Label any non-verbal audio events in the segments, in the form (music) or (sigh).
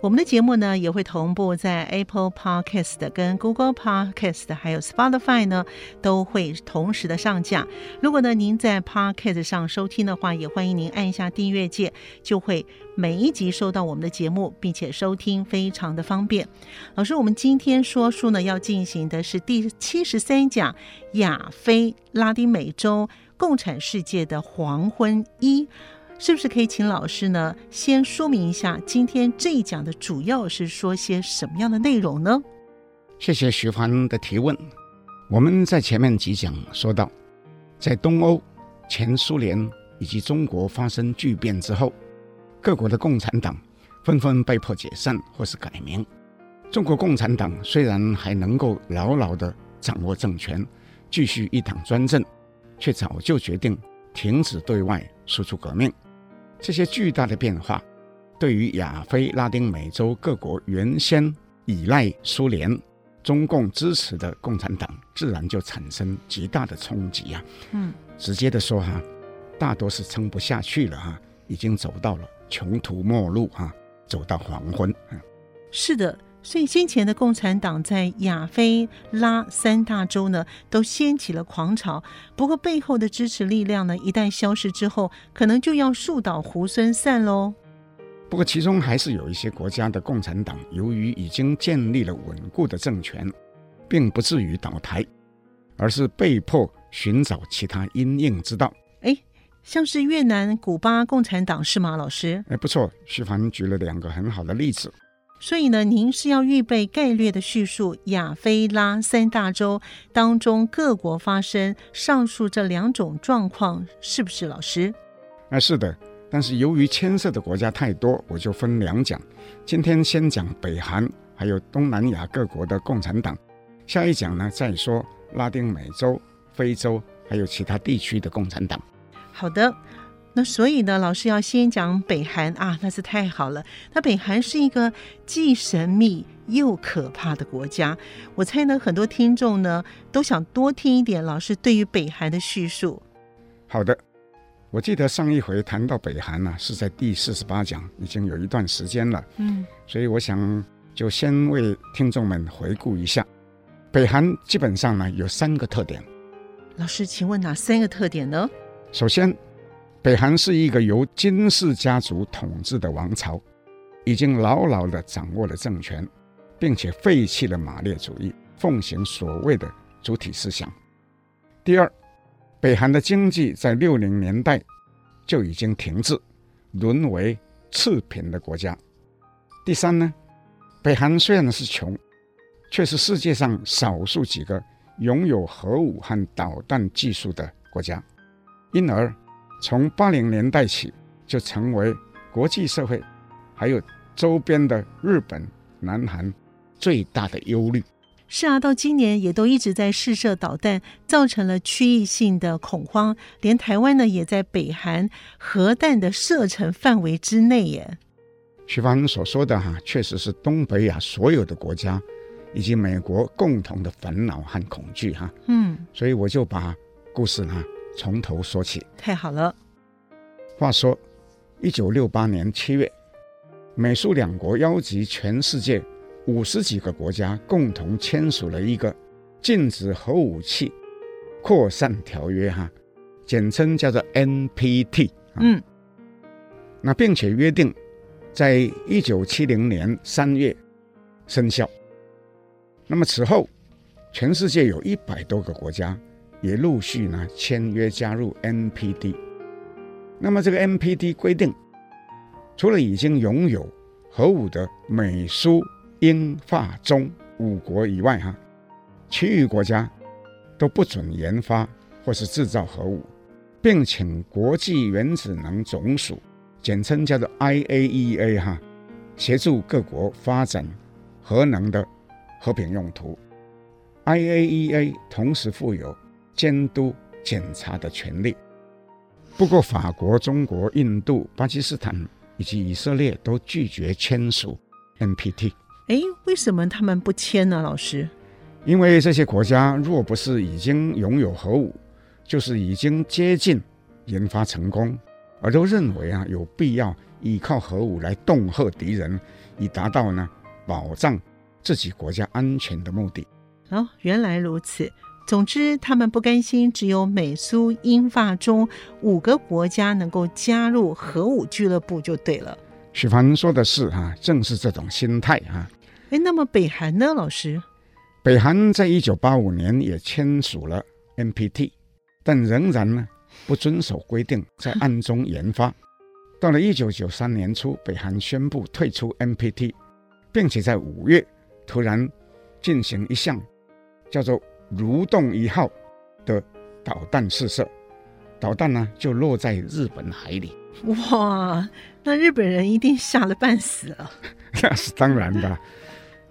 我们的节目呢也会同步在 Apple Podcast、跟 Google Podcast 还有 Spotify 呢都会同时的上架。如果呢您在 Podcast 上收听的话，也欢迎您按一下订阅键，就会每一集收到我们的节目，并且收听非常的方便。老师，我们今天说书呢要进行的是第七十三讲亚非拉丁美洲共产世界的黄昏一。是不是可以请老师呢先说明一下今天这一讲的主要是说些什么样的内容呢？谢谢徐凡的提问。我们在前面几讲说到，在东欧、前苏联以及中国发生巨变之后，各国的共产党纷纷被迫解散或是改名。中国共产党虽然还能够牢牢地掌握政权，继续一党专政，却早就决定停止对外输出革命。这些巨大的变化，对于亚非拉丁美洲各国原先依赖苏联、中共支持的共产党，自然就产生极大的冲击啊！嗯，直接的说哈，大多是撑不下去了哈，已经走到了穷途末路哈，走到黄昏。是的。所以先前的共产党在亚非拉三大洲呢，都掀起了狂潮。不过背后的支持力量呢，一旦消失之后，可能就要树倒猢狲散喽。不过其中还是有一些国家的共产党，由于已经建立了稳固的政权，并不至于倒台，而是被迫寻找其他因应之道。哎，像是越南、古巴共产党是吗，老师？哎，不错，徐凡举了两个很好的例子。所以呢，您是要预备概略的叙述亚非拉三大洲当中各国发生上述这两种状况，是不是老师？啊，是的。但是由于牵涉的国家太多，我就分两讲。今天先讲北韩，还有东南亚各国的共产党。下一讲呢，再说拉丁美洲、非洲还有其他地区的共产党。好的。那所以呢，老师要先讲北韩啊，那是太好了。那北韩是一个既神秘又可怕的国家。我猜呢，很多听众呢都想多听一点老师对于北韩的叙述。好的，我记得上一回谈到北韩呢，是在第四十八讲，已经有一段时间了。嗯，所以我想就先为听众们回顾一下，北韩基本上呢有三个特点。老师，请问哪三个特点呢？首先。北韩是一个由金氏家族统治的王朝，已经牢牢地掌握了政权，并且废弃了马列主义，奉行所谓的主体思想。第二，北韩的经济在六零年代就已经停滞，沦为次贫的国家。第三呢，北韩虽然是穷，却是世界上少数几个拥有核武和导弹技术的国家，因而。从八零年代起，就成为国际社会还有周边的日本、南韩最大的忧虑。是啊，到今年也都一直在试射导弹，造成了区域性的恐慌。连台湾呢，也在北韩核弹的射程范围之内耶。徐帆所说的哈，确实是东北亚所有的国家以及美国共同的烦恼和恐惧哈。嗯，所以我就把故事呢。从头说起，太好了。话说，一九六八年七月，美苏两国邀集全世界五十几个国家，共同签署了一个禁止核武器扩散条约，哈，简称叫做 NPT。嗯，那并且约定，在一九七零年三月生效。那么此后，全世界有一百多个国家也陆续呢签约加入 NPT。那么这个 NPT 规定，除了已经拥有核武的美、苏、英、法、中五国以外，哈，其余国家都不准研发或是制造核武，并请国际原子能总署，简称叫做 IAEA，哈，协助各国发展核能的和平用途。IAEA 同时负有监督检查的权利。不过，法国、中国、印度、巴基斯坦以及以色列都拒绝签署 NPT。哎，为什么他们不签呢？老师？因为这些国家若不是已经拥有核武，就是已经接近研发成功，而都认为啊有必要依靠核武来恫吓敌人，以达到呢保障自己国家安全的目的。哦，原来如此。总之，他们不甘心只有美、苏、英、法、中五个国家能够加入核武俱乐部就对了。许凡说的是哈，正是这种心态哈。哎，那么北韩呢，老师？北韩在一九八五年也签署了 NPT，但仍然呢不遵守规定，在暗中研发。到了一九九三年初，北韩宣布退出 NPT，并且在五月突然进行一项叫做。如洞一号的导弹试射，导弹呢就落在日本海里。哇，那日本人一定吓得半死了。(laughs) 那是当然的，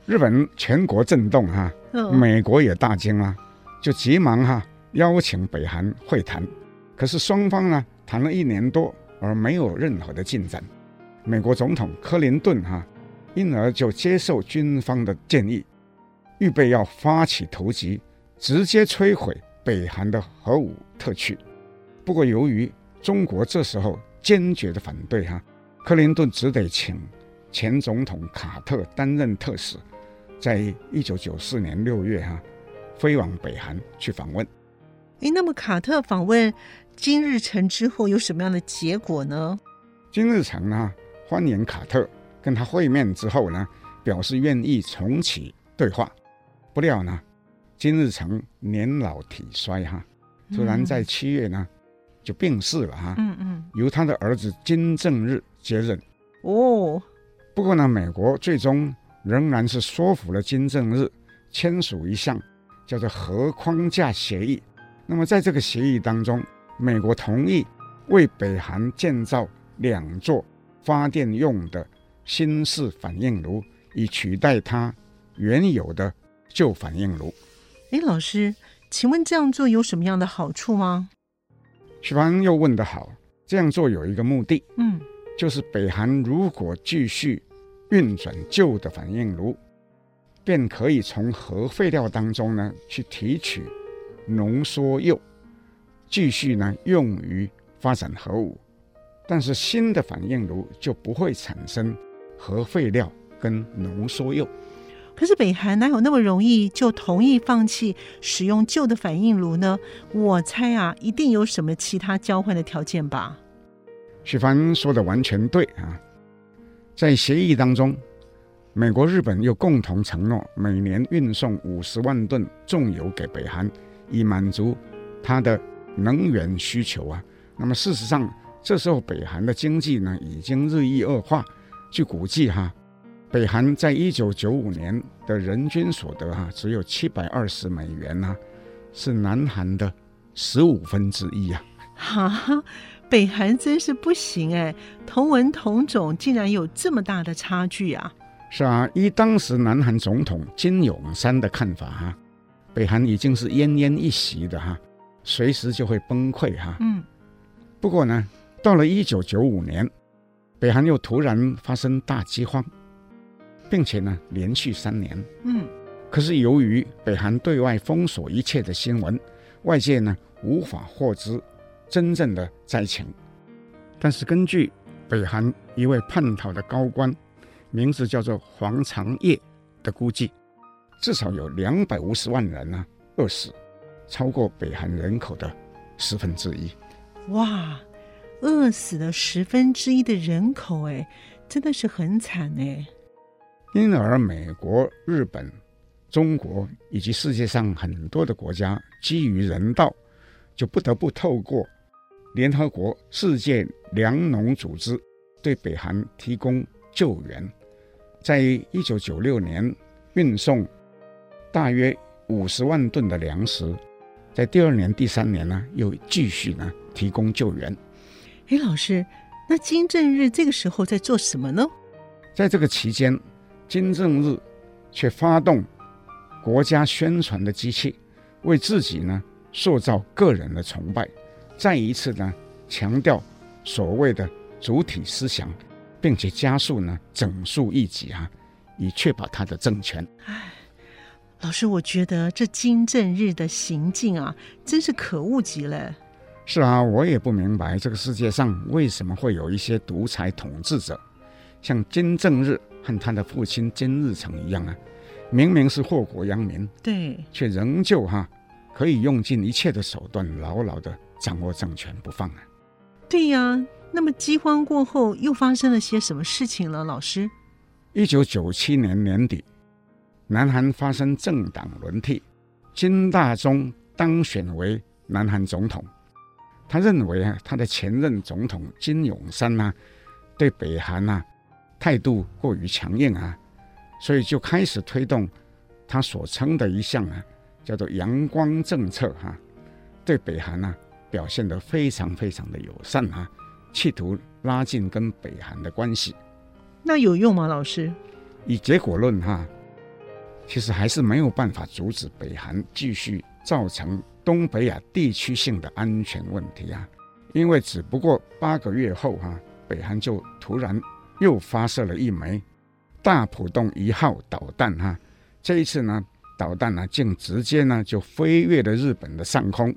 日本全国震动哈，美国也大惊啊，就急忙哈邀请北韩会谈。可是双方呢谈了一年多，而没有任何的进展。美国总统克林顿哈因而就接受军方的建议，预备要发起突击。直接摧毁北韩的核武特区。不过，由于中国这时候坚决的反对，哈，克林顿只得请前总统卡特担任特使，在一九九四年六月，哈，飞往北韩去访问。诶，那么卡特访问金日成之后有什么样的结果呢？金日成呢，欢迎卡特跟他会面之后呢，表示愿意重启对话。不料呢，金日成年老体衰哈，突然在七月呢、嗯、就病逝了哈。嗯嗯，由他的儿子金正日接任。哦，不过呢，美国最终仍然是说服了金正日签署一项叫做核框架协议。那么在这个协议当中，美国同意为北韩建造两座发电用的新式反应炉，以取代它原有的旧反应炉。哎，老师，请问这样做有什么样的好处吗？许凡又问得好，这样做有一个目的，嗯，就是北韩如果继续运转旧的反应炉，便可以从核废料当中呢去提取浓缩铀，继续呢用于发展核武，但是新的反应炉就不会产生核废料跟浓缩铀。可是北韩哪有那么容易就同意放弃使用旧的反应炉呢？我猜啊，一定有什么其他交换的条件吧。许凡说的完全对啊，在协议当中，美国、日本又共同承诺每年运送五十万吨重油给北韩，以满足它的能源需求啊。那么事实上，这时候北韩的经济呢已经日益恶化，据估计哈。北韩在一九九五年的人均所得哈、啊、只有七百二十美元呢、啊，是南韩的十五分之一呀！哈，(laughs) 北韩真是不行哎，同文同种竟然有这么大的差距啊！是啊，依当时南韩总统金泳三的看法哈、啊，北韩已经是奄奄一息的哈、啊，随时就会崩溃哈、啊。嗯，不过呢，到了一九九五年，北韩又突然发生大饥荒。并且呢，连续三年，嗯，可是由于北韩对外封锁一切的新闻，外界呢无法获知真正的灾情。但是根据北韩一位叛逃的高官，名字叫做黄长业的估计，至少有两百五十万人呢饿死，超过北韩人口的十分之一。哇，饿死了十分之一的人口，哎，真的是很惨哎。因而，美国、日本中国以及世界上很多的国家基于人道，就不得不透过联合国世界粮农组织对北韩提供救援，在一九九六年运送大约五十万吨的粮食，在第二年、第三年呢又继续呢提供救援。哎，老师，那金正日这个时候在做什么呢？在这个期间，金正日却发动。国家宣传的机器，为自己呢塑造个人的崇拜，再一次呢强调所谓的主体思想，并且加速呢整肃异己啊，以确保他的政权。哎，老师，我觉得这金正日的行径啊，真是可恶极了。是啊，我也不明白这个世界上为什么会有一些独裁统治者，像金正日和他的父亲金日成一样啊。明明是祸国殃民，对，却仍旧哈可以用尽一切的手段，牢牢的掌握政权不放啊。对呀，那么饥荒过后又发生了些什么事情了？老师，一九九七年年底，南韩发生政党轮替，金大中当选为南韩总统。他认为啊，他的前任总统金泳三呐，对北韩呐态度过于强硬啊。所以就开始推动他所称的一项啊，叫做“阳光政策”哈，对北韩呢表现得非常非常的友善啊，企图拉近跟北韩的关系。那有用吗，老师？以结果论哈，其实还是没有办法阻止北韩继续造成东北亚地区性的安全问题啊，因为只不过八个月后哈，北韩就突然又发射了一枚。大浦洞一号导弹哈，这一次呢，导弹呢竟直接呢就飞越了日本的上空，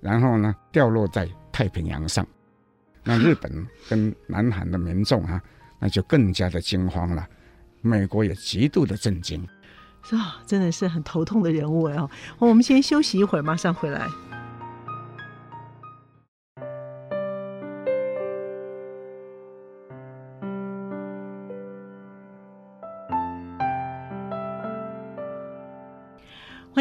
然后呢掉落在太平洋上。那日本跟南韩的民众哈，那就更加的惊慌了。美国也极度的震惊，是啊，真的是很头痛的人物哦。我们先休息一会儿，马上回来。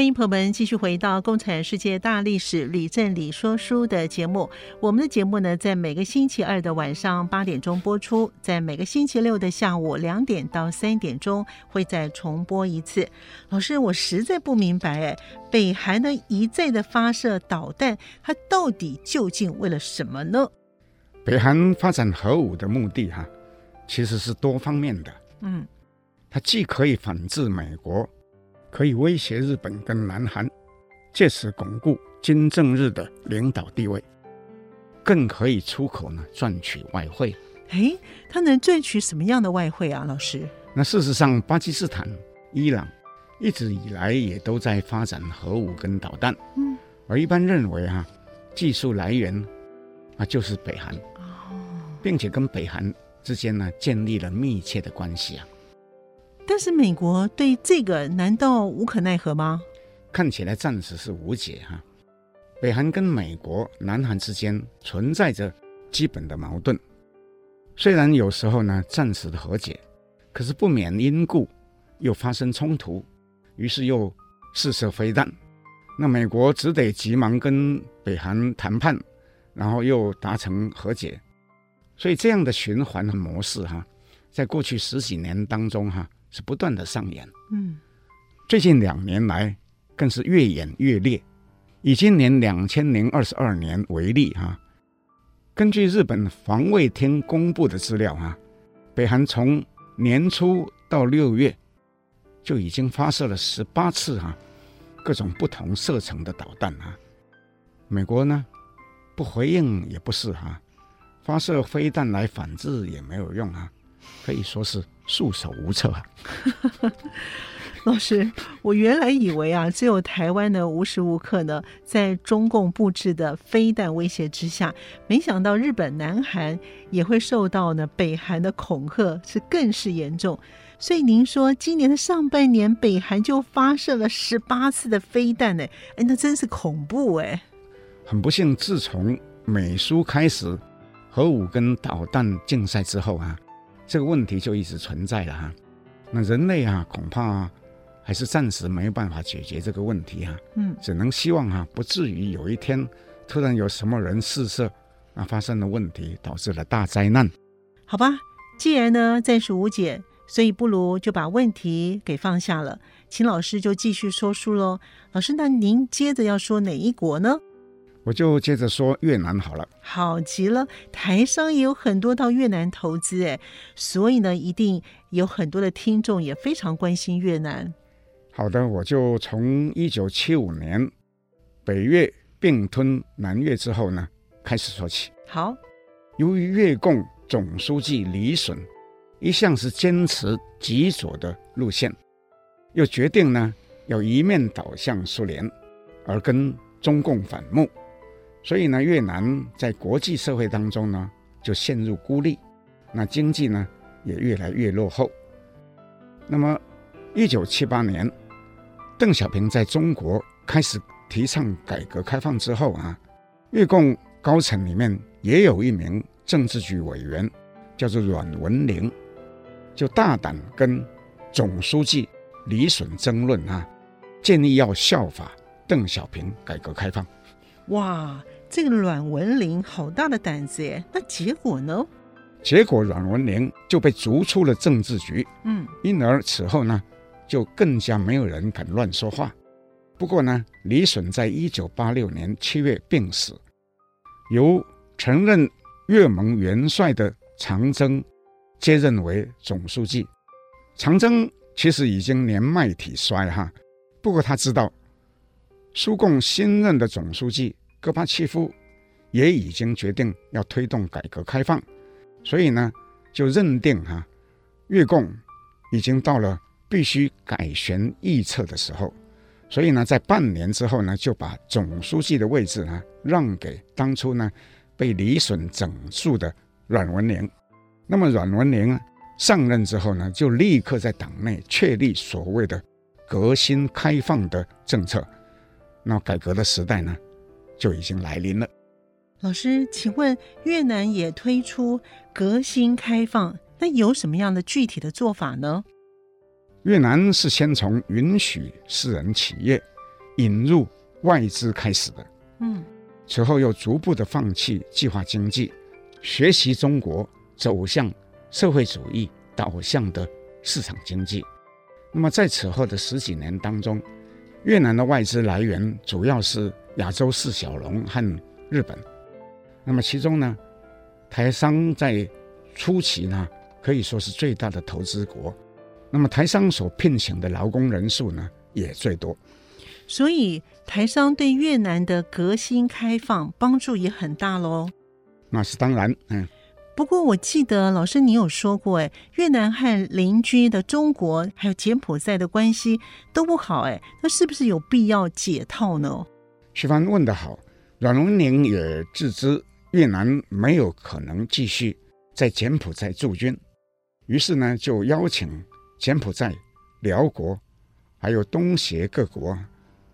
欢迎朋友们继续回到《共产世界大历史吕振理说书》的节目。我们的节目呢，在每个星期二的晚上八点钟播出，在每个星期六的下午两点到三点钟会再重播一次。老师，我实在不明白，哎，北韩呢一再的发射导弹，它到底究竟为了什么呢？北韩发展核武的目的，哈，其实是多方面的。嗯，它既可以反制美国。可以威胁日本跟南韩，借此巩固金正日的领导地位，更可以出口呢赚取外汇。诶，他能赚取什么样的外汇啊，老师？那事实上，巴基斯坦、伊朗一直以来也都在发展核武跟导弹。嗯，而一般认为啊，技术来源啊就是北韩，哦并且跟北韩之间呢建立了密切的关系啊。但是美国对这个难道无可奈何吗？看起来暂时是无解哈。北韩跟美国、南韩之间存在着基本的矛盾，虽然有时候呢暂时的和解，可是不免因故又发生冲突，于是又试射飞弹。那美国只得急忙跟北韩谈判，然后又达成和解。所以这样的循环的模式哈，在过去十几年当中哈。是不断的上演，嗯，最近两年来更是越演越烈。以今年两千零二十二年为例，哈，根据日本防卫厅公布的资料，哈，北韩从年初到六月就已经发射了十八次，哈，各种不同射程的导弹，啊。美国呢，不回应也不是，哈，发射飞弹来反制也没有用，啊，可以说是。束手无策啊！(laughs) 老师，我原来以为啊，只有台湾呢无时无刻呢在中共布置的飞弹威胁之下，没想到日本、南韩也会受到呢北韩的恐吓，是更是严重。所以您说今年的上半年，北韩就发射了十八次的飞弹呢？哎，那真是恐怖哎！很不幸，自从美苏开始核武跟导弹竞赛之后啊。这个问题就一直存在了哈，那人类啊，恐怕还还是暂时没有办法解决这个问题啊。嗯，只能希望啊，不至于有一天突然有什么人试射，啊，发生了问题，导致了大灾难。好吧，既然呢暂时无解，所以不如就把问题给放下了，请老师就继续说书喽。老师，那您接着要说哪一国呢？我就接着说越南好了。好极了，台商也有很多到越南投资哎，所以呢，一定有很多的听众也非常关心越南。好的，我就从一九七五年北越并吞南越之后呢开始说起。好，由于越共总书记李隼一向是坚持极左的路线，又决定呢要一面倒向苏联，而跟中共反目。所以呢，越南在国际社会当中呢，就陷入孤立，那经济呢也越来越落后。那么，一九七八年，邓小平在中国开始提倡改革开放之后啊，越共高层里面也有一名政治局委员，叫做阮文玲，就大胆跟总书记李隼争论啊，建议要效法邓小平改革开放。哇，这个阮文玲好大的胆子耶！那结果呢？结果阮文玲就被逐出了政治局。嗯，因而此后呢，就更加没有人敢乱说话。不过呢，李隼在一九八六年七月病死，由曾任越盟元帅的长征接任为总书记。长征其实已经年迈体衰哈，不过他知道。苏共新任的总书记戈巴契夫也已经决定要推动改革开放，所以呢，就认定哈、越共已经到了必须改弦易辙的时候，所以呢，在半年之后呢，就把总书记的位置呢让给当初呢被李隼整肃的阮文玲。那么阮文玲上任之后呢，就立刻在党内确立所谓的革新开放的政策。那改革的时代呢，就已经来临了。老师，请问越南也推出革新开放，那有什么样的具体的做法呢？越南是先从允许私人企业引入外资开始的，嗯，此后又逐步的放弃计划经济，学习中国走向社会主义导向的市场经济。那么在此后的十几年当中，越南的外资来源主要是亚洲四小龙和日本，那么其中呢，台商在初期呢可以说是最大的投资国，那么台商所聘请的劳工人数呢也最多，所以台商对越南的革新开放帮助也很大喽。那是当然，嗯。不过我记得老师你有说过，哎，越南和邻居的中国还有柬埔寨的关系都不好，哎，那是不是有必要解套呢？徐帆问得好，阮文玲也自知越南没有可能继续在柬埔寨驻军，于是呢就邀请柬埔寨、寮国还有东协各国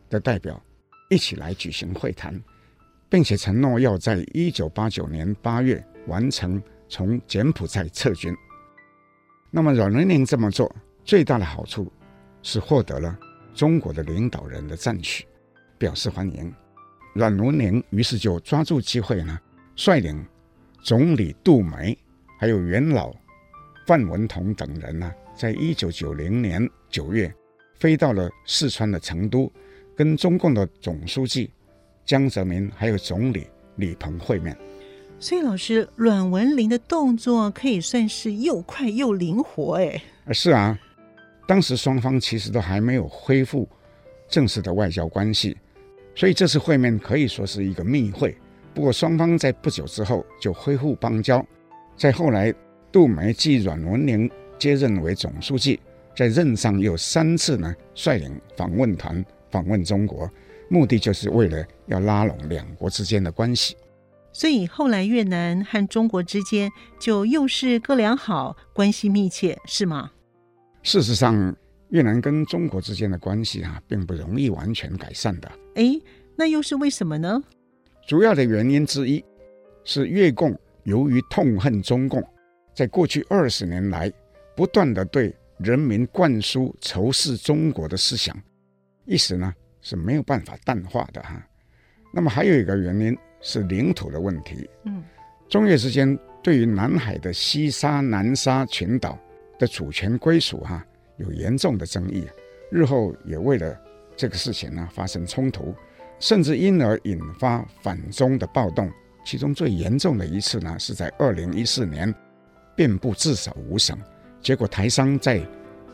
的代表一起来举行会谈，并且承诺要在一九八九年八月。完成从柬埔寨撤军，那么阮文玲这么做最大的好处是获得了中国的领导人的赞许，表示欢迎。阮文玲于是就抓住机会呢，率领总理杜梅还有元老范文同等人呢，在一九九零年九月飞到了四川的成都，跟中共的总书记江泽民还有总理李鹏会面。所以，老师阮文玲的动作可以算是又快又灵活，哎。是啊，当时双方其实都还没有恢复正式的外交关系，所以这次会面可以说是一个密会。不过，双方在不久之后就恢复邦交。在后来，杜梅继阮文玲接任为总书记，在任上又三次呢率领访问团访问中国，目的就是为了要拉拢两国之间的关系。所以后来越南和中国之间就又是哥俩好，关系密切，是吗？事实上，越南跟中国之间的关系啊，并不容易完全改善的。哎，那又是为什么呢？主要的原因之一是越共由于痛恨中共，在过去二十年来不断的对人民灌输仇视中国的思想，一时呢是没有办法淡化的哈。那么还有一个原因是领土的问题。嗯，中越之间对于南海的西沙、南沙群岛的主权归属哈有严重的争议，日后也为了这个事情呢发生冲突，甚至因而引发反中的暴动。其中最严重的一次呢，是在二零一四年，遍布至少五省，结果台商在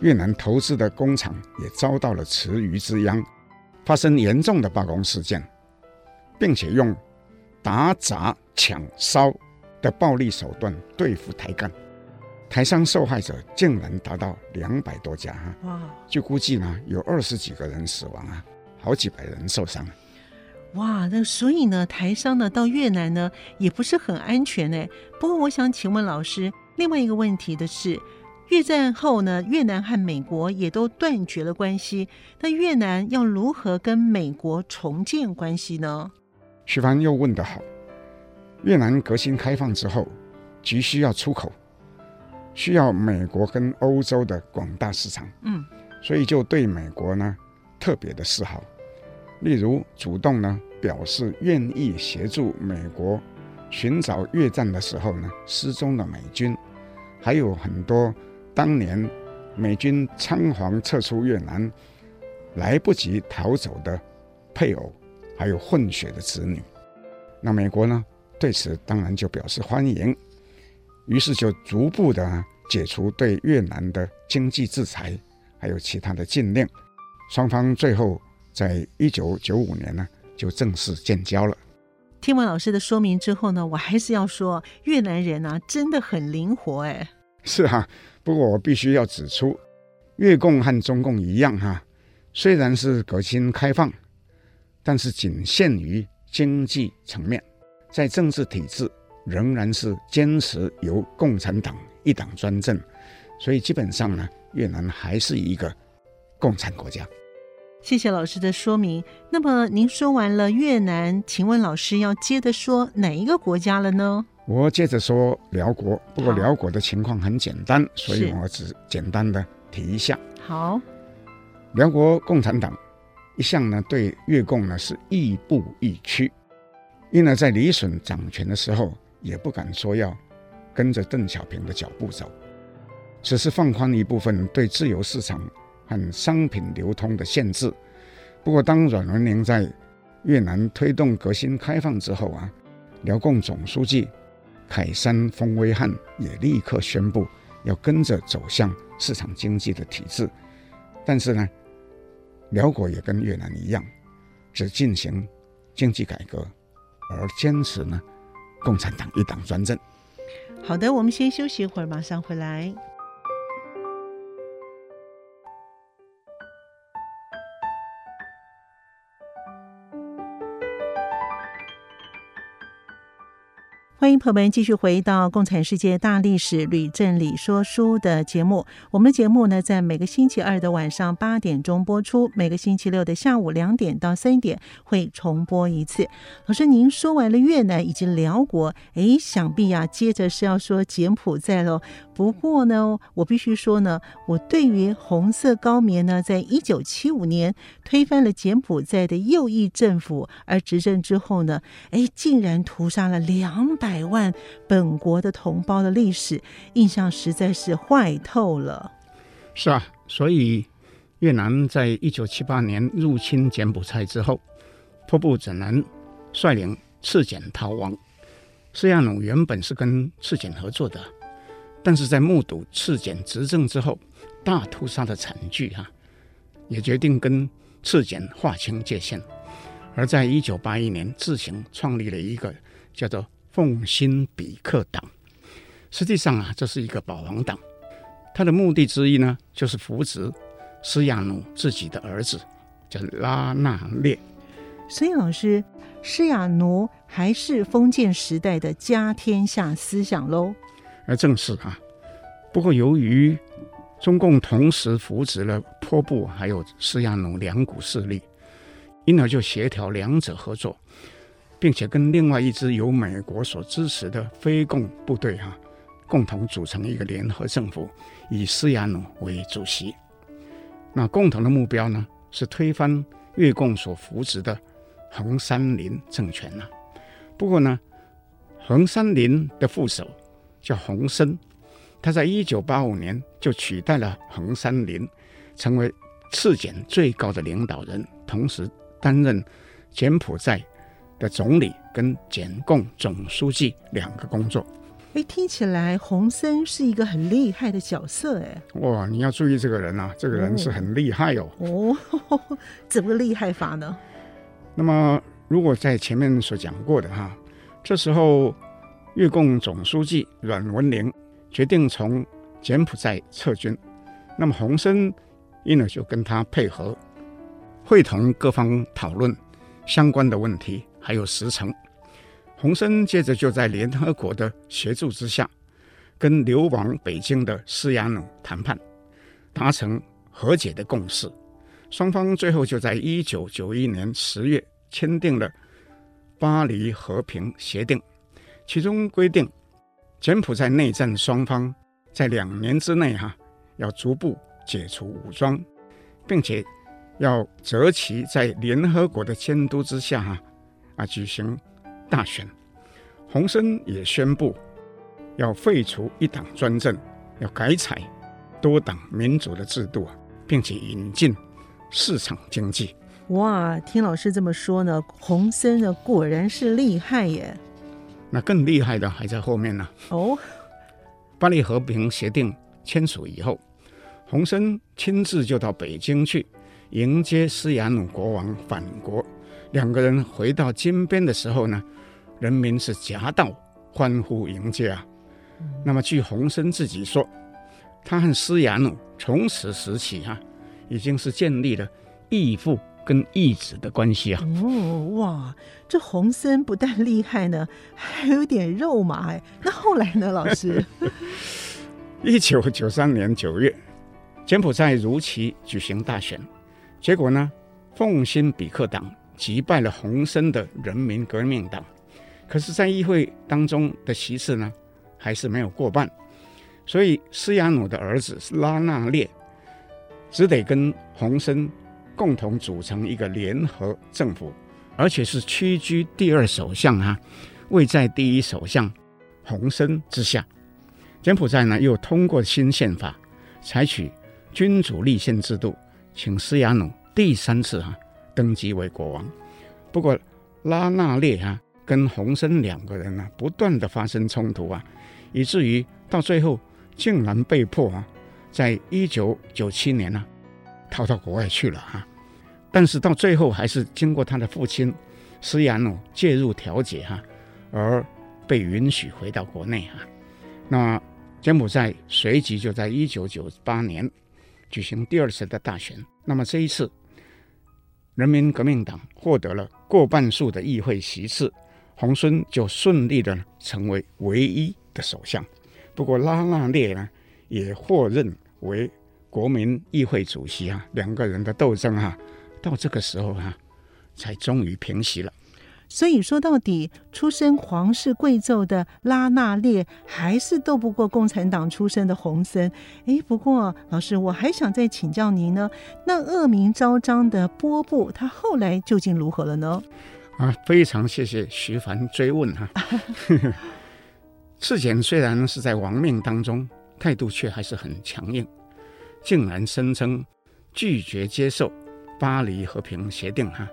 越南投资的工厂也遭到了池鱼之殃，发生严重的罢工事件，并且用打砸抢烧的暴力手段对付台干，台商受害者竟然达到两百多家哈，哇，就估计呢有二十几个人死亡啊，好几百人受伤。哇，那所以呢，台商呢到越南呢也不是很安全呢。不过我想请问老师，另外一个问题的是，越战后呢，越南和美国也都断绝了关系，那越南要如何跟美国重建关系呢？徐帆又问得好，越南革新开放之后，急需要出口，需要美国跟欧洲的广大市场，嗯，所以就对美国呢特别的示好。例如，主动呢表示愿意协助美国寻找越战的时候呢失踪的美军，还有很多当年美军仓皇撤出越南来不及逃走的配偶，还有混血的子女。那美国呢对此当然就表示欢迎，于是就逐步的解除对越南的经济制裁，还有其他的禁令，双方最后。在一九九五年呢，就正式建交了。听完老师的说明之后呢，我还是要说，越南人啊，真的很灵活哎。是哈、啊，不过我必须要指出，越共和中共一样哈、啊，虽然是革新开放，但是仅限于经济层面，在政治体制仍然是坚持由共产党一党专政，所以基本上呢，越南还是一个共产国家。谢谢老师的说明。那么您说完了越南，请问老师要接着说哪一个国家了呢？我接着说辽国，不过辽国的情况很简单，所以我只简单的提一下。好，辽国共产党一向呢对越共呢是亦步亦趋，因而在李隼掌权的时候，也不敢说要跟着邓小平的脚步走，只是放宽一部分对自由市场。和商品流通的限制。不过，当阮文宁在越南推动革新开放之后啊，寮共总书记凯山丰威汉也立刻宣布要跟着走向市场经济的体制。但是呢，寮国也跟越南一样，只进行经济改革，而坚持呢共产党一党专政。好的，我们先休息一会儿，马上回来。欢迎朋友们继续回到《共产世界大历史吕正理说书》的节目。我们的节目呢，在每个星期二的晚上八点钟播出，每个星期六的下午两点到三点会重播一次。老师，您说完了越南以及辽国，哎，想必呀、接着是要说柬埔寨喽。不过呢，我必须说呢，我对于红色高棉呢，在一九七五年推翻了柬埔寨的右翼政府而执政之后呢，哎，竟然屠杀了两百。万本国的同胞的历史印象实在是坏透了。是啊，所以越南在一九七八年入侵柬埔寨之后，托布只能率领赤柬逃亡。施亚努原本是跟赤柬合作的，但是在目睹赤柬执政之后大屠杀的惨剧哈，也决定跟赤柬划清界限，而在一九八一年自行创立了一个叫做。奉新比克党，实际上啊，这是一个保皇党。他的目的之一呢，就是扶植施亚努自己的儿子，叫拉纳列。所以，老师，施亚努还是封建时代的家天下思想喽？而正是啊。不过，由于中共同时扶植了托布还有施亚努两股势力，因而就协调两者合作。并且跟另外一支由美国所支持的非共部队哈、共同组成一个联合政府，以思亚努为主席。那共同的目标呢，是推翻越共所扶植的横山林政权呐。不过呢，横山林的副手叫洪森，他在一九八五年就取代了横山林，成为次检最高的领导人，同时担任柬埔寨的总理跟柬共总书记两个工作。哎，听起来洪森是一个很厉害的角色哎。哇，你要注意这个人啊，这个人是很厉害哦。哦，怎么个厉害法呢？那么，如果在前面所讲过的哈，这时候越共总书记阮文玲决定从柬埔寨撤军，那么洪森因而就跟他配合，会同各方讨论相关的问题，还有时程。洪森接着就在联合国的协助之下，跟流亡北京的施亚努谈判，达成和解的共识。双方最后就在一九九一年十月签订了巴黎和平协定，其中规定，柬埔寨内战双方在两年之内哈要逐步解除武装，并且要择期在联合国的监督之下哈啊举行。大选，洪森也宣布要废除一党专政，要改采多党民主的制度啊，并且引进市场经济。哇，听老师这么说呢，洪森呢果然是厉害耶。那更厉害的还在后面呢。哦，巴黎和平协定签署以后，洪森亲自就到北京去迎接斯亚努国王返国。两个人回到金边的时候呢，人民是夹道欢呼迎接啊。那么据洪森自己说，他和斯亚努从此时起哈、啊，已经是建立了义父跟义子的关系啊。哦哇，这洪森不但厉害呢，(laughs) 还有点肉麻哎。那后来呢，老师？(laughs) 一九九三年九月，柬埔寨如期举行大选，结果呢，奉辛比克党击败了洪森的人民革命党。可是，在议会当中的席次呢，还是没有过半，所以思亚努的儿子拉纳列只得跟洪森共同组成一个联合政府，而且是屈居第二首相哈、啊，位在第一首相洪森之下。柬埔寨呢，又通过新宪法，采取君主立宪制度，请斯亚努第三次哈、啊、登基为国王。不过拉纳列哈、啊。跟洪森两个人呢、啊，不断的发生冲突啊，以至于到最后竟然被迫啊，在一九九七年呢、啊，逃到国外去了哈、啊。但是到最后还是经过他的父亲施亚努介入调解哈、而被允许回到国内啊。那柬埔寨随即就在一九九八年举行第二次的大选。那么这一次，人民革命党获得了过半数的议会席次。洪森就顺利的成为唯一的首相，不过拉纳列呢也获任为国民议会主席啊，两个人的斗争啊，到这个时候啊，才终于平息了。所以说到底，出身皇室贵胄的拉纳列还是斗不过共产党出身的洪森。哎，不过老师，我还想再请教您呢，那恶名昭彰的波布，他后来究竟如何了呢？啊，非常谢谢徐凡追问哈。(laughs) (laughs) 次检虽然是在亡命当中，态度却还是很强硬，竟然声称拒绝接受巴黎和平协定哈，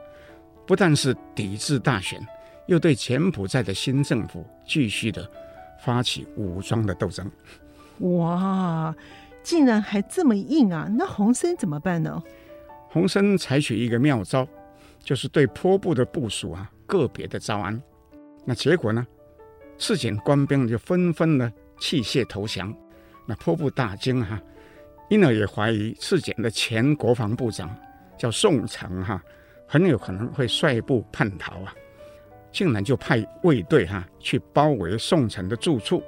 不但是抵制大选，又对柬埔寨的新政府继续的发起武装的斗争。哇，竟然还这么硬啊！那洪森怎么办呢？洪森采取一个妙招。就是对坡部的部署啊，个别的招安，那结果呢？次检官兵就纷纷的弃械投降，那坡部大惊哈、啊，因而也怀疑次检的前国防部长叫宋城哈，很有可能会率部叛逃啊，竟然就派卫队哈去包围宋城的住处，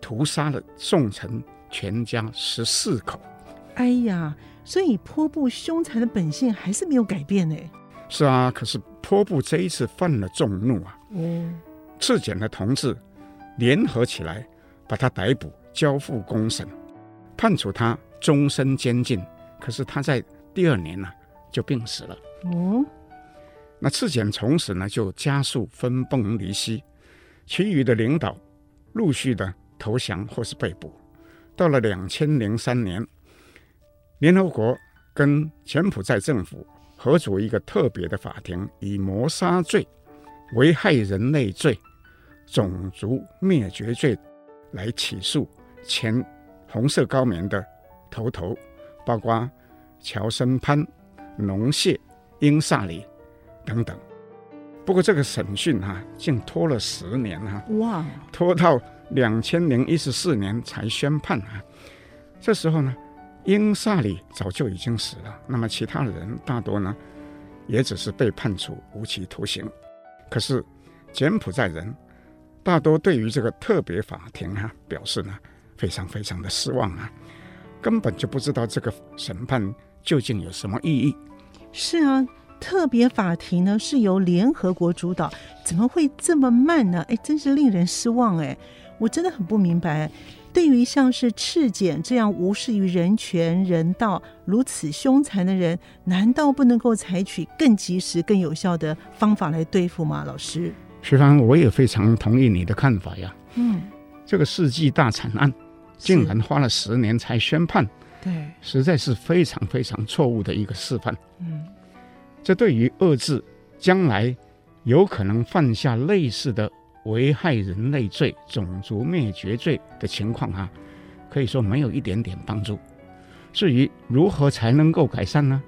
屠杀了宋城全家十四口。哎呀，所以坡布凶残的本性还是没有改变呢。是啊，可是坡布这一次犯了众怒啊！嗯，次检的同志联合起来，把他逮捕，交付公审，判处他终身监禁。可是他在第二年呢、啊，就病死了。哦，那赤柬从此呢，就加速分崩离析，其余的领导陆续的投降或是被捕。到了两千零三年，联合国跟柬埔寨政府合组一个特别的法庭，以谋杀罪、危害人类罪、种族灭绝罪来起诉前红色高棉的头头，包括乔森潘、农谢、英萨里等等。不过这个审讯哈、啊，竟拖了十年哈、啊，哇，拖到。两千零一十四年才宣判啊，这时候呢，英萨里早就已经死了。那么其他的人大多呢，也只是被判处无期徒刑。可是柬埔寨人大多对于这个特别法庭啊，表示呢非常非常的失望啊，根本就不知道这个审判究竟有什么意义。是啊，特别法庭呢是由联合国主导，怎么会这么慢呢？哎，真是令人失望哎。我真的很不明白，对于像是赤柬这样无视于人权、人道、如此凶残的人，难道不能够采取更及时、更有效的方法来对付吗？老师，徐帆，我也非常同意你的看法呀。嗯，这个世纪大惨案竟然花了十年才宣判，对，实在是非常非常错误的一个示范。嗯，这对于遏制将来有可能犯下类似的。危害人类罪、种族灭绝罪的情况啊，可以说没有一点点帮助。至于如何才能够改善呢？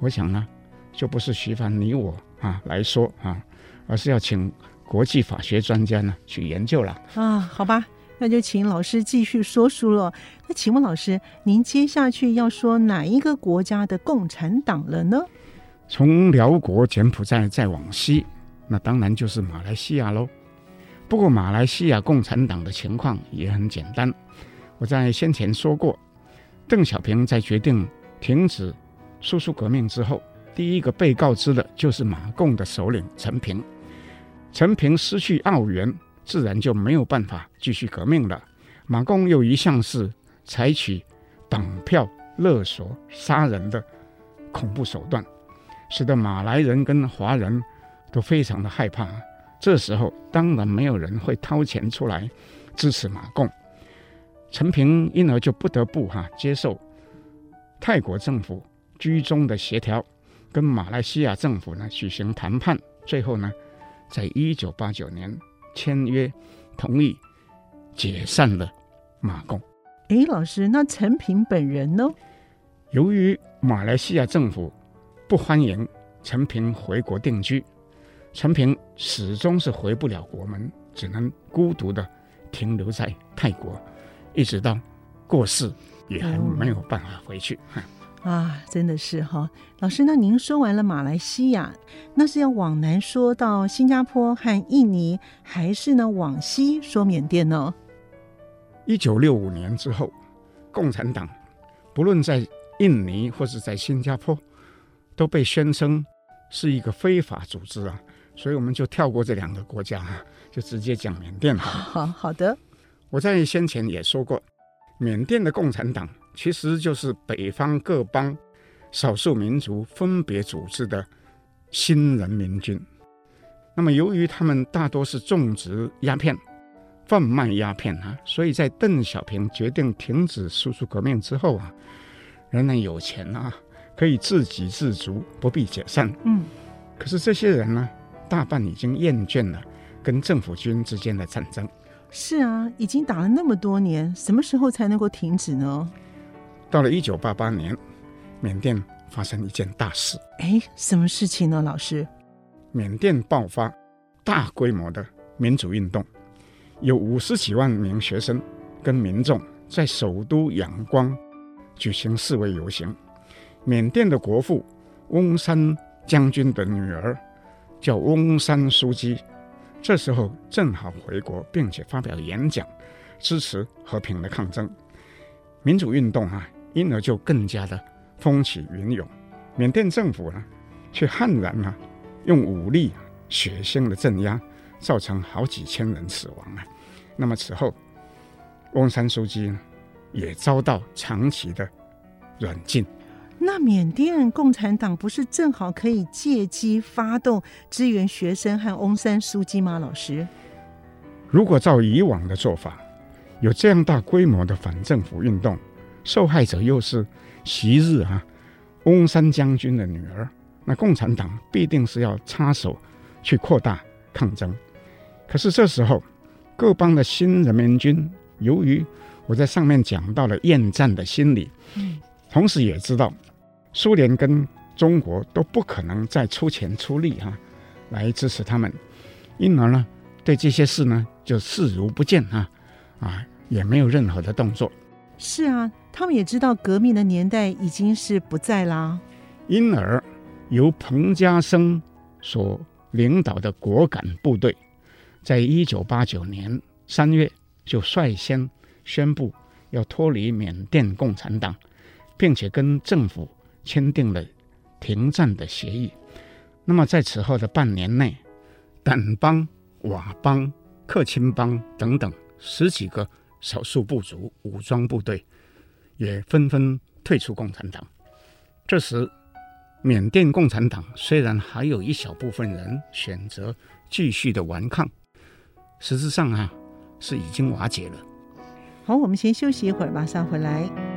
我想呢，就不是徐凡你我啊来说啊，而是要请国际法学专家呢去研究了啊。好吧，那就请老师继续说书了。那请问老师，您接下去要说哪一个国家的共产党了呢？从寮国、柬埔寨再往西，那当然就是马来西亚喽。不过，马来西亚共产党的情况也很简单。我在先前说过，邓小平在决定停止叔叔革命之后，第一个被告知的就是马共的首领陈平。陈平失去澳元，自然就没有办法继续革命了。马共又一向是采取绑票、勒索、杀人的恐怖手段，使得马来人跟华人都非常的害怕。这时候当然没有人会掏钱出来支持马共，陈平因而就不得不哈、接受泰国政府居中的协调，跟马来西亚政府呢举行谈判，最后呢，在一九八九年签约同意解散了马共。哎，老师，那陈平本人呢？由于马来西亚政府不欢迎陈平回国定居。陈平始终是回不了国门，只能孤独的停留在泰国，一直到过世也还没有办法回去。嗯、啊，真的是哈，老师，那您说完了马来西亚，那是要往南说到新加坡和印尼，还是呢往西说缅甸呢？一九六五年之后，共产党不论在印尼或是在新加坡，都被宣称是一个非法组织啊。所以我们就跳过这两个国家，就直接讲缅甸好。好好的，我在先前也说过，缅甸的共产党其实就是北方各邦少数民族分别组织的新人民军。那么由于他们大多是种植鸦片、贩卖鸦片啊，所以在邓小平决定停止输出革命之后啊，人人有钱啊，可以自给自足，不必解散。嗯，可是这些人呢？大半已经厌倦了跟政府军之间的战争。是啊，已经打了那么多年，什么时候才能够停止呢？到了一九八八年，缅甸发生一件大事。哎，什么事情呢，老师？缅甸爆发大规模的民主运动，有五十几万名学生跟民众在首都仰光举行示威游行。缅甸的国父翁山将军的女儿。叫翁山苏姬，这时候正好回国，并且发表演讲，支持和平的抗争。民主运动啊，因而就更加的风起云涌。缅甸政府呢，却悍然啊，用武力血腥的镇压，造成好几千人死亡啊。那么此后，翁山书记呢也遭到长期的软禁。那缅甸共产党不是正好可以借机发动支援学生和翁山书记吗？老师，如果照以往的做法，有这样大规模的反政府运动，受害者又是昔日啊翁山将军的女儿，那共产党必定是要插手去扩大抗争。可是这时候，各邦的新人民军由于我在上面讲到了厌战的心理，同时也知道。苏联跟中国都不可能再出钱出力哈、啊，来支持他们，因而呢，对这些事呢就视如不见啊，啊，也没有任何的动作。是啊，他们也知道革命的年代已经是不在啦。因而，由彭家声所领导的果敢部队，在一九八九年三月就率先宣布要脱离缅甸共产党，并且跟政府。签订了停战的协议。那么在此后的半年内，掸邦、佤邦、克钦邦等等十几个少数部族武装部队也纷纷退出共产党。这时，缅甸共产党虽然还有一小部分人选择继续的顽抗，实质上啊是已经瓦解了。好，我们先休息一会儿，马上回来。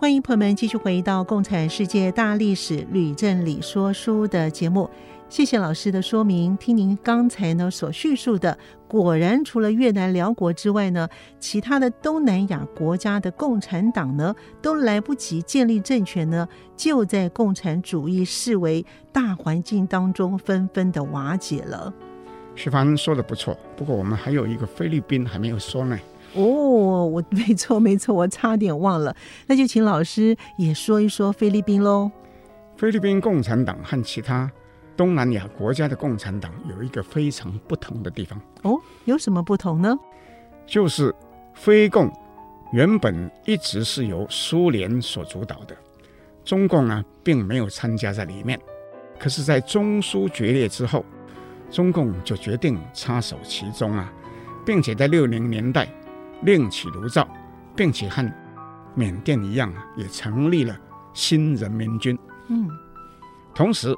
欢迎朋友们继续回到《共产世界大历史吕振理说书》的节目。谢谢老师的说明。听您刚才呢所叙述的，果然除了越南、辽国之外呢，其他的东南亚国家的共产党呢，都来不及建立政权呢，就在共产主义视为大环境当中纷纷的瓦解了。徐凡说的不错，不过我们还有一个菲律宾还没有说呢。哦，我 (laughs) 没错没错，我差点忘了，那就请老师也说一说菲律宾喽。菲律宾共产党和其他东南亚国家的共产党有一个非常不同的地方。哦，有什么不同呢？就是菲共原本一直是由苏联所主导的，中共呢并没有参加在里面。可是，在中苏决裂之后，中共就决定插手其中啊，并且在六零年代。另起炉灶，并且和缅甸一样，也成立了新人民军。嗯，同时，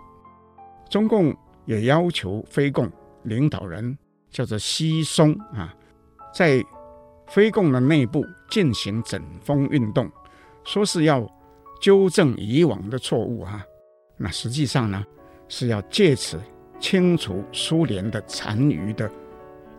中共也要求菲共领导人叫做西松啊，在菲共的内部进行整风运动，说是要纠正以往的错误啊。那实际上呢，是要借此清除苏联的残余的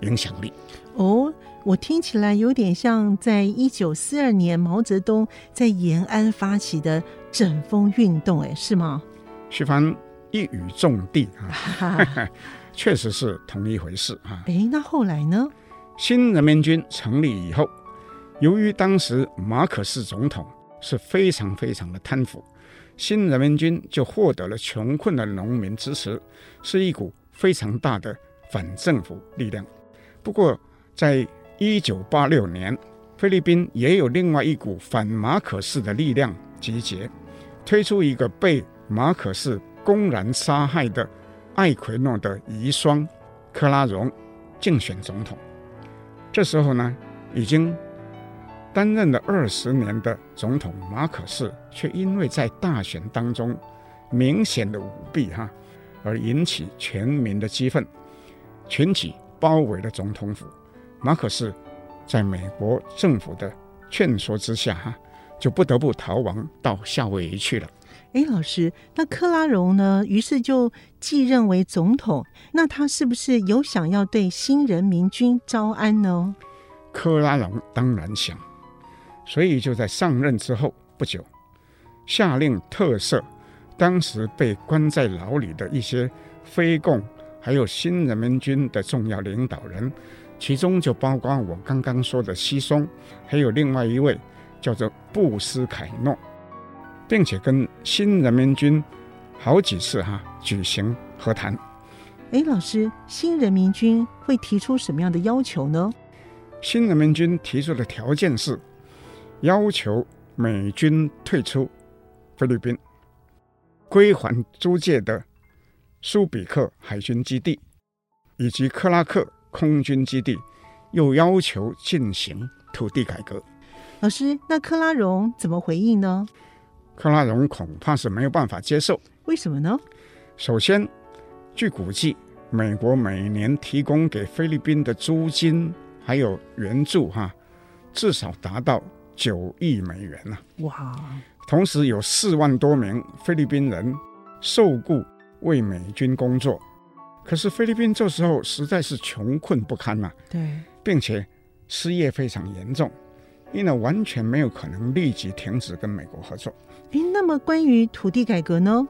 影响力。哦。我听起来有点像在一九四二年毛泽东在延安发起的整风运动，哎，是吗？徐帆一语中的啊，(laughs) 确实是同一回事啊。哎，那后来呢？新人民军成立以后，由于当时马可仕总统是非常非常的贪腐，新人民军就获得了穷困的农民支持，是一股非常大的反政府力量。不过在一九八六年，菲律宾也有另外一股反马可仕的力量集结，推出一个被马可仕公然杀害的艾奎诺的遗孀克拉荣竞选总统。这时候呢，已经担任了二十年的总统马可仕，却因为在大选当中明显的舞弊哈，而引起全民的激愤，群起包围了总统府。马可仕在美国政府的劝说之下，哈，就不得不逃亡到夏威夷去了。哎，老师，那克拉荣呢？于是就继任为总统。那他是不是有想要对新人民军招安呢？克拉荣当然想，所以就在上任之后不久，下令特赦当时被关在牢里的一些非共还有新人民军的重要领导人。其中就包括我刚刚说的西松，还有另外一位叫做布斯凯诺，并且跟新人民军好几次哈举行和谈。哎，老师，新人民军会提出什么样的要求呢？新人民军提出的条件是要求美军退出，菲律宾，归还租借的苏比克海军基地以及克拉克空军基地，又要求进行土地改革。老师，那克拉荣怎么回应呢？克拉荣恐怕是没有办法接受。为什么呢？首先，据估计，美国每年提供给菲律宾的租金还有援助，哈，至少达到九亿美元呢。哇！同时有四万多名菲律宾人受雇为美军工作，可是菲律宾这时候实在是穷困不堪呐。对，并且失业非常严重，因而完全没有可能立即停止跟美国合作。诶，那么关于土地改革呢？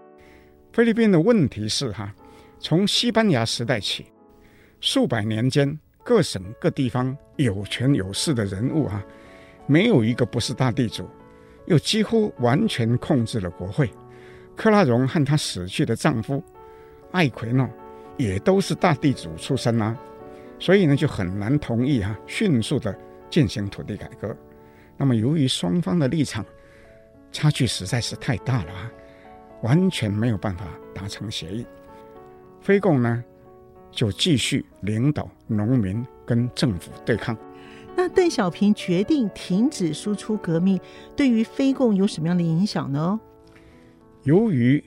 菲律宾的问题是哈，从西班牙时代起，数百年间，各省各地方有权有势的人物啊，没有一个不是大地主。又几乎完全控制了国会。克拉荣和她死去的丈夫艾奎诺也都是大地主出身啊，所以呢就很难同意啊，迅速的进行土地改革。那么由于双方的立场差距实在是太大了啊，完全没有办法达成协议。非共呢就继续领导农民跟政府对抗。那邓小平决定停止输出革命，对于非共有什么样的影响呢？由于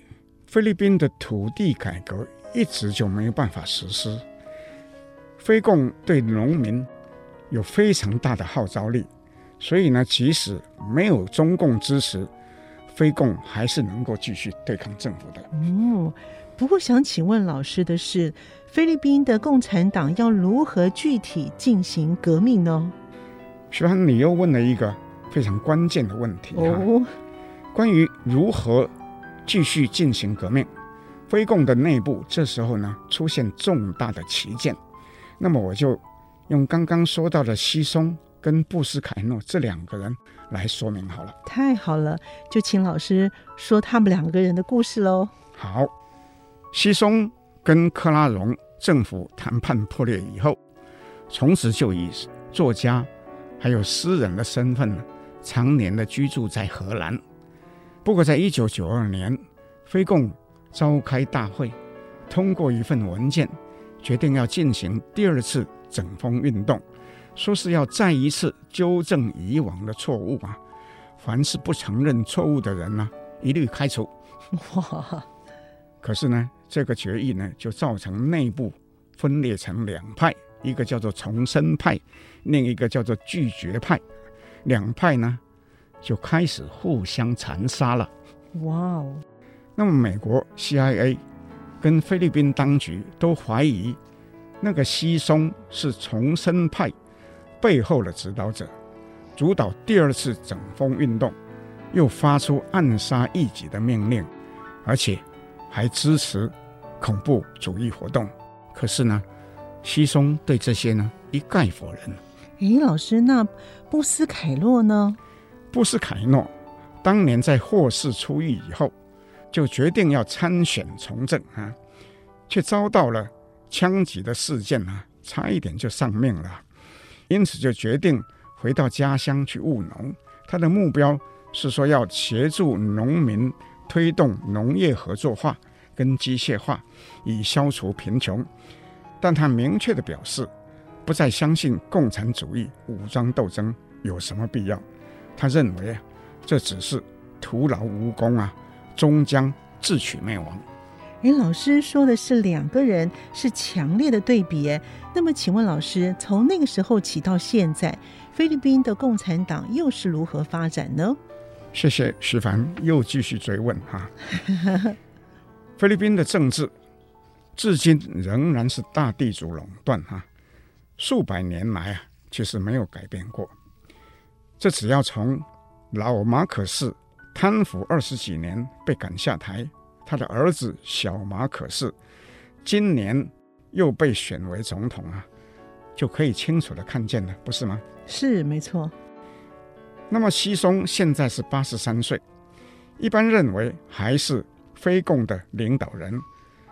菲律宾的土地改革一直就没有办法实施，非共对农民有非常大的号召力，所以呢，即使没有中共支持，非共还是能够继续对抗政府的。哦，不过想请问老师的是，菲律宾的共产党要如何具体进行革命呢？徐帆，你又问了一个非常关键的问题哦。关于如何继续进行革命，菲共的内部这时候呢出现重大的旗舰。那么我就用刚刚说到的西松跟布斯凯诺这两个人来说明好了。太好了，就请老师说他们两个人的故事喽。好，西松跟克拉荣政府谈判破裂以后，从此就以作家。还有诗人的身份呢，常年的居住在荷兰。不过，在一九九二年，非共召开大会，通过一份文件，决定要进行第二次整风运动，说是要再一次纠正以往的错误啊。凡是不承认错误的人呢，一律开除。哇！可是呢，这个决议呢，就造成内部分裂成两派。一个叫做重生派，另一个叫做拒绝派，两派呢就开始互相残杀了。哇哦！那么美国 CIA 跟菲律宾当局都怀疑那个西松是重生派背后的指导者，主导第二次整风运动，又发出暗杀异己的命令，而且还支持恐怖主义活动。可是呢，西松对这些呢一概否认。诶，老师，那布斯凯诺呢？布斯凯诺当年在获释出狱以后，就决定要参选从政啊，却遭到了枪击的事件啊，差一点就丧命了。因此就决定回到家乡去务农。他的目标是说要协助农民推动农业合作化跟机械化，以消除贫穷。但他明确地表示，不再相信共产主义武装斗争有什么必要。他认为啊，这只是徒劳无功啊，终将自取灭亡。哎，老师说的是两个人是强烈的对比。那么，请问老师，从那个时候起到现在，菲律宾的共产党又是如何发展呢？谢谢徐凡，又继续追问哈。(laughs) 菲律宾的政治。至今仍然是大地主垄断哈，数百年来啊，其实没有改变过。这只要从老马可仕贪腐二十几年被赶下台，他的儿子小马可是今年又被选为总统啊，就可以清楚的看见了，不是吗？是没错。那么西松现在是八十三岁，一般认为还是非共的领导人。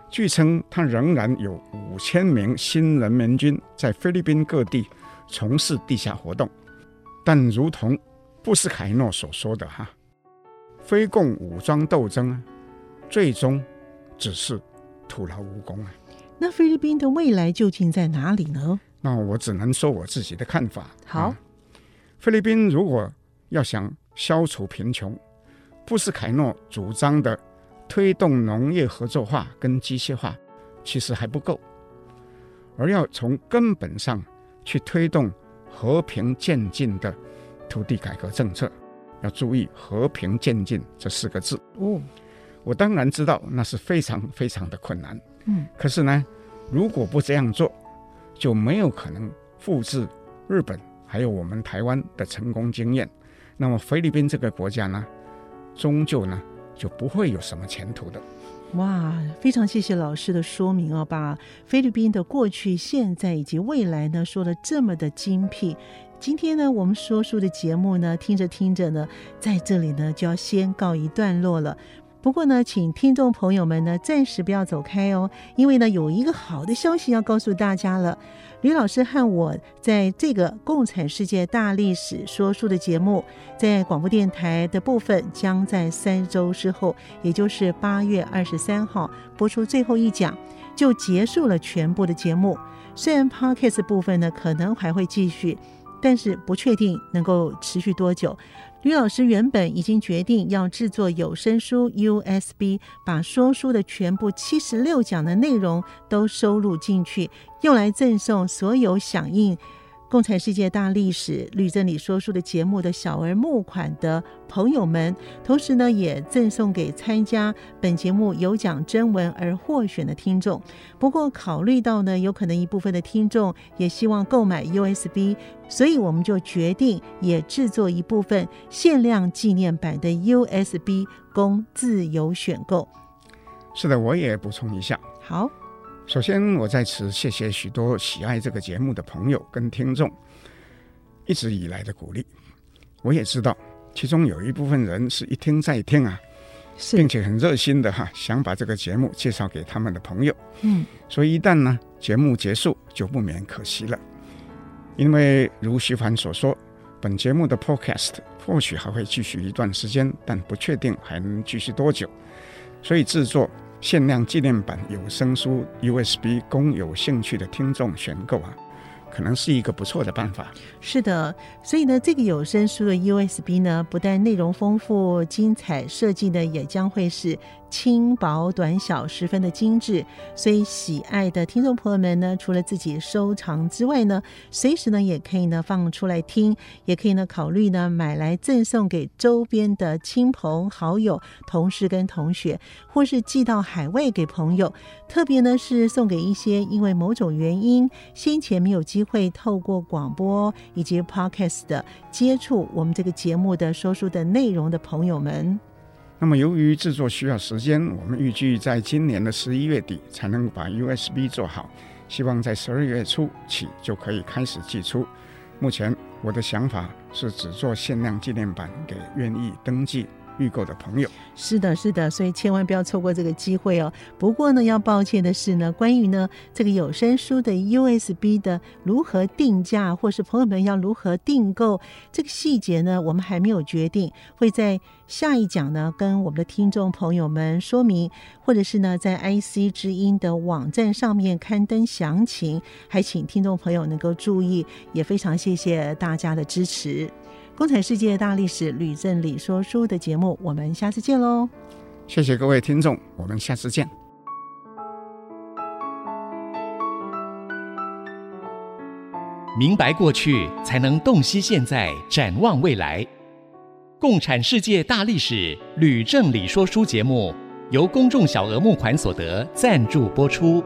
据称，他仍然有五千名新人民军在菲律宾各地从事地下活动。但如同布斯凯诺所说的哈，非共武装斗争啊，最终只是徒劳无功啊。那菲律宾的未来究竟在哪里呢？那我只能说我自己的看法。好，嗯，菲律宾如果要想消除贫穷，不是凯诺主张的推动农业合作化跟机械化，其实还不够，而要从根本上去推动和平渐进的土地改革政策。要注意“和平渐进”这四个字。哦，我当然知道那是非常非常的困难。嗯，可是呢，如果不这样做，就没有可能复制日本还有我们台湾的成功经验。那么菲律宾这个国家呢，终究呢就不会有什么前途的。哇，非常谢谢老师的说明哦，把菲律宾的过去、现在以及未来呢说得这么的精辟。今天呢，我们说书的节目呢，听着听着呢，在这里呢就要先告一段落了。不过呢，请听众朋友们呢暂时不要走开哦，因为呢有一个好的消息要告诉大家了。吕老师和我在这个《共产世界大历史说书》的节目，在广播电台的部分，将在三周之后，也就是八月二十三号播出最后一讲，就结束了全部的节目。虽然 Podcast 部分呢可能还会继续。但是不确定能够持续多久。吕老师原本已经决定要制作有声书 USB，把说书的全部七十六讲的内容都收录进去，用来赠送所有响应。共产世界大历史吕正理说书的节目的小额募款的朋友们，同时呢，也赠送给参加本节目有奖征文而获选的听众。不过，考虑到呢，有可能一部分的听众也希望购买 USB，所以我们就决定也制作一部分限量纪念版的 USB 供自由选购。是的，我也补充一下。好。首先，我在此谢谢许多喜爱这个节目的朋友跟听众一直以来的鼓励。我也知道，其中有一部分人是一听再听啊，并且很热心的哈，想把这个节目介绍给他们的朋友。嗯，所以一旦呢节目结束，就不免可惜了。因为如徐凡所说，本节目的 Podcast 或许还会继续一段时间，但不确定还能继续多久，所以制作。限量纪念版有声书 USB 供有兴趣的听众选购啊，可能是一个不错的办法。是的，所以呢，这个有声书的 USB 呢，不但内容丰富、精彩，设计呢也将会是。轻薄短小，十分的精致，所以喜爱的听众朋友们呢，除了自己收藏之外呢，随时呢也可以呢放出来听，也可以呢考虑呢买来赠送给周边的亲朋好友、同事跟同学，或是寄到海外给朋友。特别呢是送给一些因为某种原因先前没有机会透过广播以及 Podcast 的接触我们这个节目的说书的内容的朋友们。那么，由于制作需要时间，我们预计在今年的十一月底才能把 USB 做好，希望在十二月初起就可以开始寄出。目前我的想法是只做限量纪念版给愿意登记预购的朋友。是的，是的，所以千万不要错过这个机会哦。不过呢，要抱歉的是呢，关于呢这个有声书的 USB 的如何定价，或是朋友们要如何订购，这个细节呢，我们还没有决定，会在下一讲呢跟我们的听众朋友们说明，或者是呢在 IC 之音的网站上面刊登详情，还请听众朋友能够注意，也非常谢谢大家的支持。共产世界大历史吕正理说书的节目，我们下次见喽！谢谢各位听众，我们下次见。明白过去，才能洞悉现在，展望未来。共产世界大历史吕正理说书节目，由公众小额募款所得赞助播出。